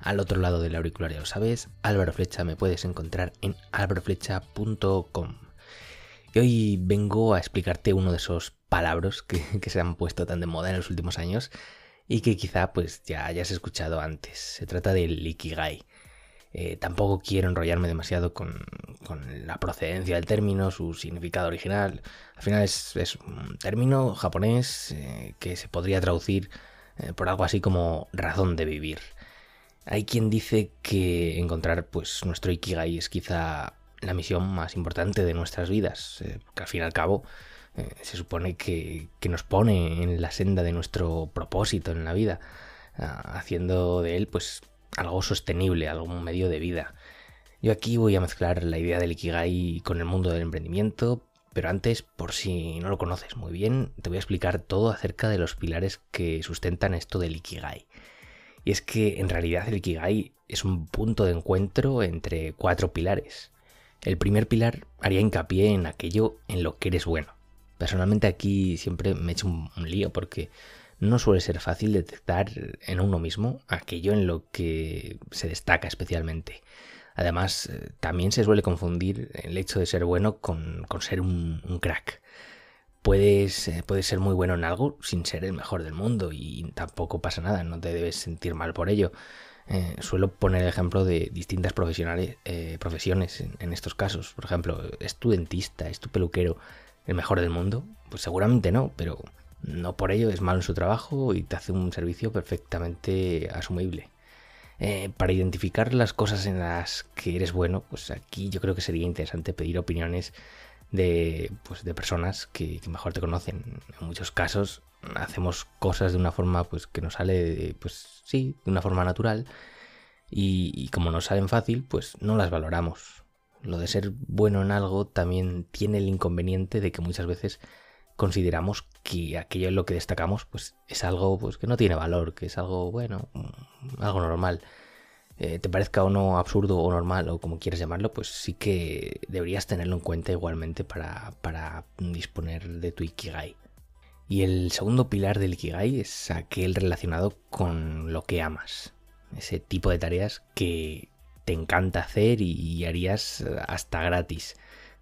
Al otro lado del auricular, ya lo sabes, Álvaro Flecha me puedes encontrar en alvaroflecha.com. Y hoy vengo a explicarte uno de esos palabras que, que se han puesto tan de moda en los últimos años y que quizá pues ya hayas escuchado antes. Se trata del Ikigai. Eh, tampoco quiero enrollarme demasiado con, la procedencia del término, su significado original. Al final es, un término japonés eh, que se podría traducir eh, por algo así como razón de vivir. Hay quien dice que encontrar pues nuestro ikigai es quizá la misión más importante de nuestras vidas, que al fin y al cabo se supone que, que, nos pone en la senda de nuestro propósito en la vida, ah, haciendo de él pues algo sostenible, algún medio de vida. Yo aquí voy a mezclar la idea del Ikigai con el mundo del emprendimiento, pero antes, por si no lo conoces muy bien, te voy a explicar todo acerca de los pilares que sustentan esto del Ikigai. Es que en realidad el Ikigai es un punto de encuentro entre cuatro pilares. El primer pilar haría hincapié en aquello en lo que eres bueno. Personalmente aquí siempre me he hecho un, lío porque no suele ser fácil detectar en uno mismo aquello en lo que se destaca especialmente. Además, eh, también se suele confundir el hecho de ser bueno con, ser un, crack. Puedes, eh, puedes, ser muy bueno en algo sin ser el mejor del mundo y tampoco pasa nada, no te debes sentir mal por ello. Eh, suelo poner el ejemplo de distintas profesionales, profesiones en, estos casos. Por ejemplo, ¿es tu dentista, es tu peluquero el mejor del mundo? Pues seguramente no, pero no por ello es malo en su trabajo y te hace un servicio perfectamente asumible. Eh, para identificar las cosas en las que eres bueno, pues aquí yo creo que sería interesante pedir opiniones de, pues, de personas que, mejor te conocen. En muchos casos hacemos cosas de una forma pues, que nos sale, pues sí, de una forma natural y, como nos salen fácil, pues no las valoramos. Lo de ser bueno en algo también tiene el inconveniente de que muchas veces consideramos que aquello en lo que destacamos pues es algo pues que no tiene valor, que es algo bueno, algo normal. Eh, te parezca o no absurdo o normal o como quieras llamarlo, pues sí que deberías tenerlo en cuenta igualmente para, para disponer de tu Ikigai. Y el segundo pilar del Ikigai es aquel relacionado con lo que amas. Ese tipo de tareas que te encanta hacer y harías hasta gratis.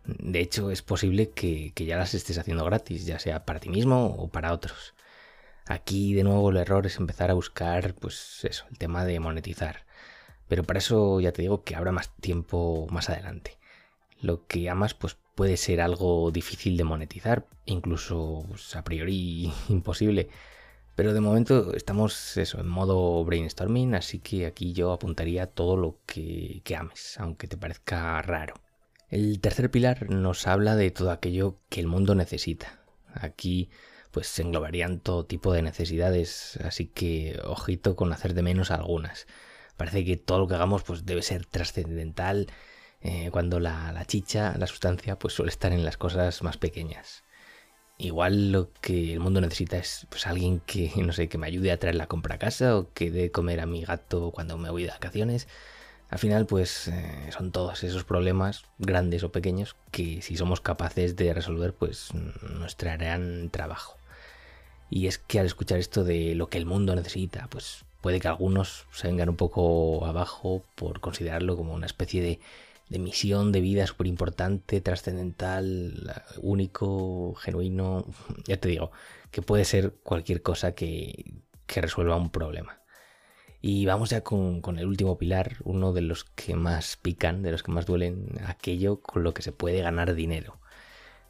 De hecho, es posible que, ya las estés haciendo gratis, ya sea para ti mismo o para otros. Aquí de nuevo el error es empezar a buscar, pues eso, el tema de monetizar. Pero para eso ya te digo que habrá más tiempo más adelante. Lo que amas, pues puede ser algo difícil de monetizar, incluso pues, a priori imposible. Pero de momento estamos eso, en modo brainstorming, así que aquí yo apuntaría todo lo que ames, aunque te parezca raro. El tercer pilar nos habla de todo aquello que el mundo necesita. Aquí pues se englobarían todo tipo de necesidades, así que ojito con hacer de menos algunas. Parece que todo lo que hagamos pues debe ser trascendental, eh, cuando la, la, chicha, la sustancia, pues suele estar en las cosas más pequeñas. Igual lo que el mundo necesita es pues alguien que, no sé, que me ayude a traer la compra a casa o que dé comer a mi gato cuando me voy de vacaciones al final, pues eh, son todos esos problemas, grandes o pequeños, que si somos capaces de resolver, pues nos traerán trabajo. Y es que al escuchar esto de lo que el mundo necesita, pues puede que algunos se vengan un poco abajo por considerarlo como una especie de, misión de vida súper importante, trascendental, único, genuino. Ya te digo, que puede ser cualquier cosa que resuelva un problema. Y vamos ya con, el último pilar, uno de los que más pican, de los que más duelen, aquello con lo que se puede ganar dinero.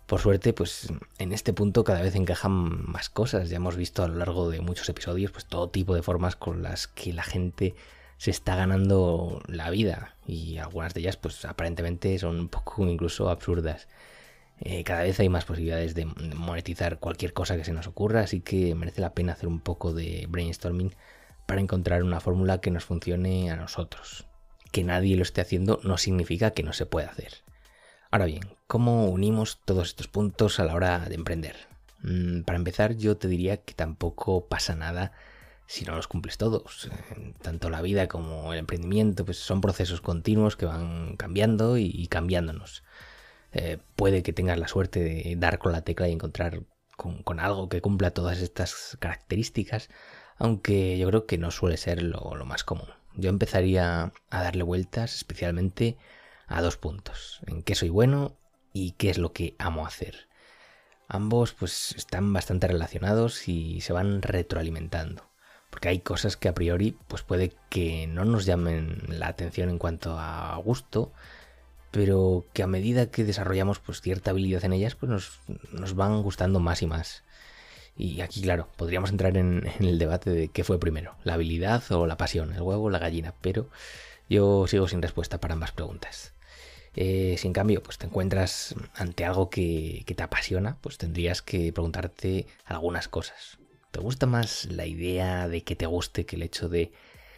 Por suerte, pues en este punto cada vez encajan más cosas. Ya hemos visto a lo largo de muchos episodios, pues todo tipo de formas con las que la gente se está ganando la vida. Y algunas de ellas, pues aparentemente son un poco incluso absurdas. Eh, cada vez hay más posibilidades de monetizar cualquier cosa que se nos ocurra, así que merece la pena hacer un poco de brainstorming para encontrar una fórmula que nos funcione a nosotros. que nadie lo esté haciendo no significa que no se pueda hacer. Ahora bien, ¿cómo unimos todos estos puntos a la hora de emprender? Mm, para empezar, yo te diría que tampoco pasa nada si no los cumples todos. Tanto la vida como el emprendimiento pues son procesos continuos que van cambiando y cambiándonos. Eh, puede que tengas la suerte de dar con la tecla y encontrar con, algo que cumpla todas estas características, aunque yo creo que no suele ser lo más común. Yo empezaría a darle vueltas especialmente a dos puntos, en qué soy bueno y qué es lo que amo hacer. Ambos pues están bastante relacionados y se van retroalimentando, porque hay cosas que a priori pues puede que no nos llamen la atención en cuanto a gusto, pero que a medida que desarrollamos pues cierta habilidad en ellas, pues nos, van gustando más y más. Y aquí, claro, podríamos entrar en, el debate de qué fue primero, la habilidad o la pasión, el huevo o la gallina, pero yo sigo sin respuesta para ambas preguntas. Eh, si en cambio pues te encuentras ante algo que, te apasiona, pues tendrías que preguntarte algunas cosas. ¿Te gusta más la idea de que te guste que el hecho de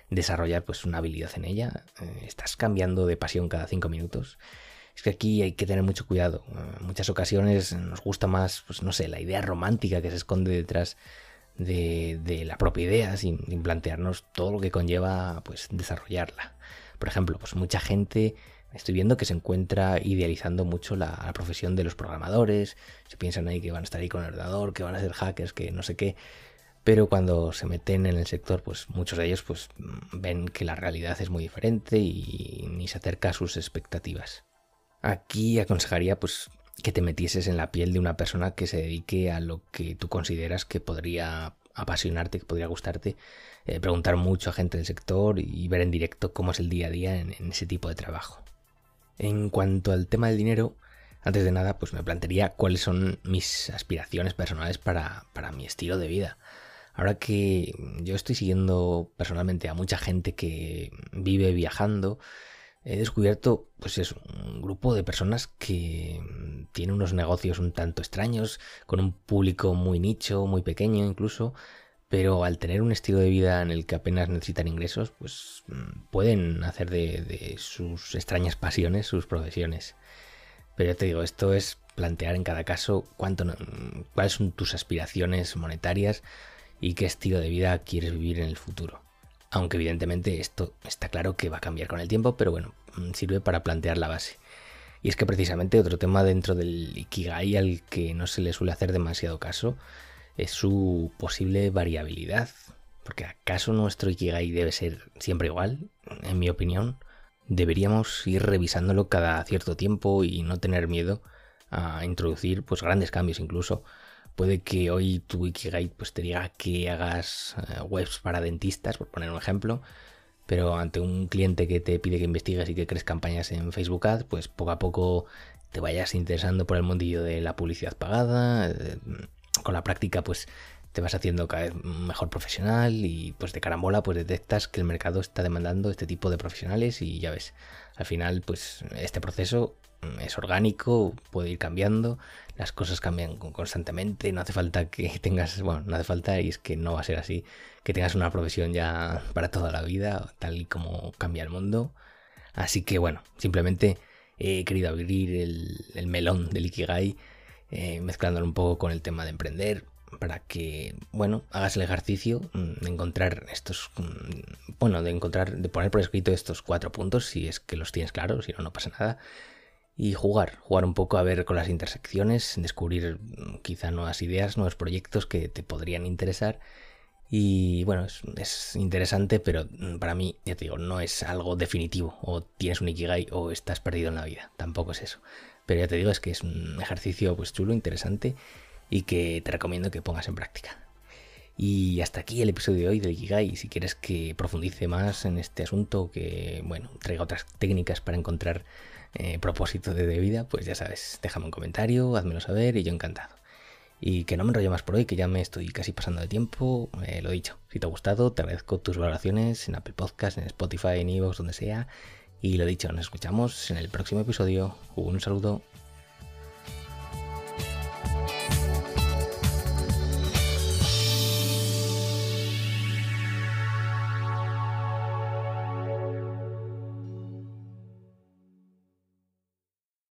desarrollar pues una habilidad en ella. Eh, estás cambiando de pasión cada cinco minutos. Es que aquí hay que tener mucho cuidado. En muchas ocasiones nos gusta más, pues no sé, la idea romántica que se esconde detrás de, la propia idea, sin, plantearnos todo lo que conlleva pues desarrollarla. Por ejemplo, pues mucha gente estoy viendo que se encuentra idealizando mucho la, profesión de los programadores. Se piensan ahí que van a estar ahí con el ordenador, que van a ser hackers, que no sé qué pero cuando se meten en el sector, pues muchos de ellos pues ven que la realidad es muy diferente y ni se acerca a sus expectativas. Aquí aconsejaría pues que te metieses en la piel de una persona que se dedique a lo que tú consideras que podría apasionarte, que podría gustarte, eh, preguntar mucho a gente del sector y ver en directo cómo es el día a día en, ese tipo de trabajo. En cuanto al tema del dinero, antes de nada, pues me plantearía cuáles son mis aspiraciones personales para, para mi estilo de vida. Ahora que yo estoy siguiendo personalmente a mucha gente que vive viajando, he descubierto pues es un grupo de personas que tiene unos negocios un tanto extraños, con un público muy nicho, muy pequeño incluso, pero al tener un estilo de vida en el que apenas necesitan ingresos, pues pueden hacer de, sus extrañas pasiones sus profesiones. Pero ya te digo, esto es plantear en cada caso cuánto, cuáles son tus aspiraciones monetarias, y qué estilo de vida quieres vivir en el futuro. Aunque evidentemente esto está claro que va a cambiar con el tiempo, pero bueno, mm, sirve para plantear la base. Y es que precisamente otro tema dentro del Ikigai al que no se le suele hacer demasiado caso es su posible variabilidad. Porque ¿acaso nuestro Ikigai debe ser siempre igual? En mi opinión, deberíamos ir revisándolo cada cierto tiempo y no tener miedo a introducir pues grandes cambios incluso Puede que hoy tu Ikigai pues, te diga que hagas eh, webs para dentistas, por poner un ejemplo, pero ante un cliente que te pide que investigues y que crees campañas en Facebook Ads, pues poco a poco te vayas interesando por el mundillo de la publicidad pagada. Con la práctica, pues te vas haciendo cada vez mejor profesional y pues de carambola pues detectas que el mercado está demandando este tipo de profesionales y ya ves, al final pues este proceso es orgánico, puede ir cambiando, las cosas cambian constantemente, no hace falta que tengas, bueno, no hace falta y es que no va a ser así, que tengas una profesión ya para toda la vida, tal y como cambia el mundo. Así que bueno, simplemente he querido abrir el, melón del Ikigai, eh, mezclándolo un poco con el tema de emprender, para que, bueno, hagas el ejercicio mm, de encontrar estos, mm, bueno, de encontrar, de poner por escrito estos cuatro puntos, si es que los tienes claros, si no, no pasa nada y jugar, jugar un poco a ver con las intersecciones, descubrir mm, quizá nuevas ideas, nuevos proyectos que te podrían interesar. Y bueno, es, interesante, pero mm, para mí, ya te digo, no es algo definitivo. O tienes un Ikigai o estás perdido en la vida. Tampoco es eso. Pero ya te digo, es que es un ejercicio pues chulo, interesante y que te recomiendo que pongas en práctica. Y hasta aquí el episodio de hoy del Ikigai. Si quieres que profundice más en este asunto, que bueno, traiga otras técnicas para encontrar eh, propósito de, vida, pues ya sabes, déjame un comentario, házmelo saber y yo encantado. Y que no me enrollo más por hoy, que ya me estoy casi pasando de tiempo. Eh, lo dicho, si te ha gustado, te agradezco tus valoraciones en Apple Podcast, en Spotify, en Evox, donde sea. Y lo dicho, nos escuchamos en el próximo episodio. Un saludo.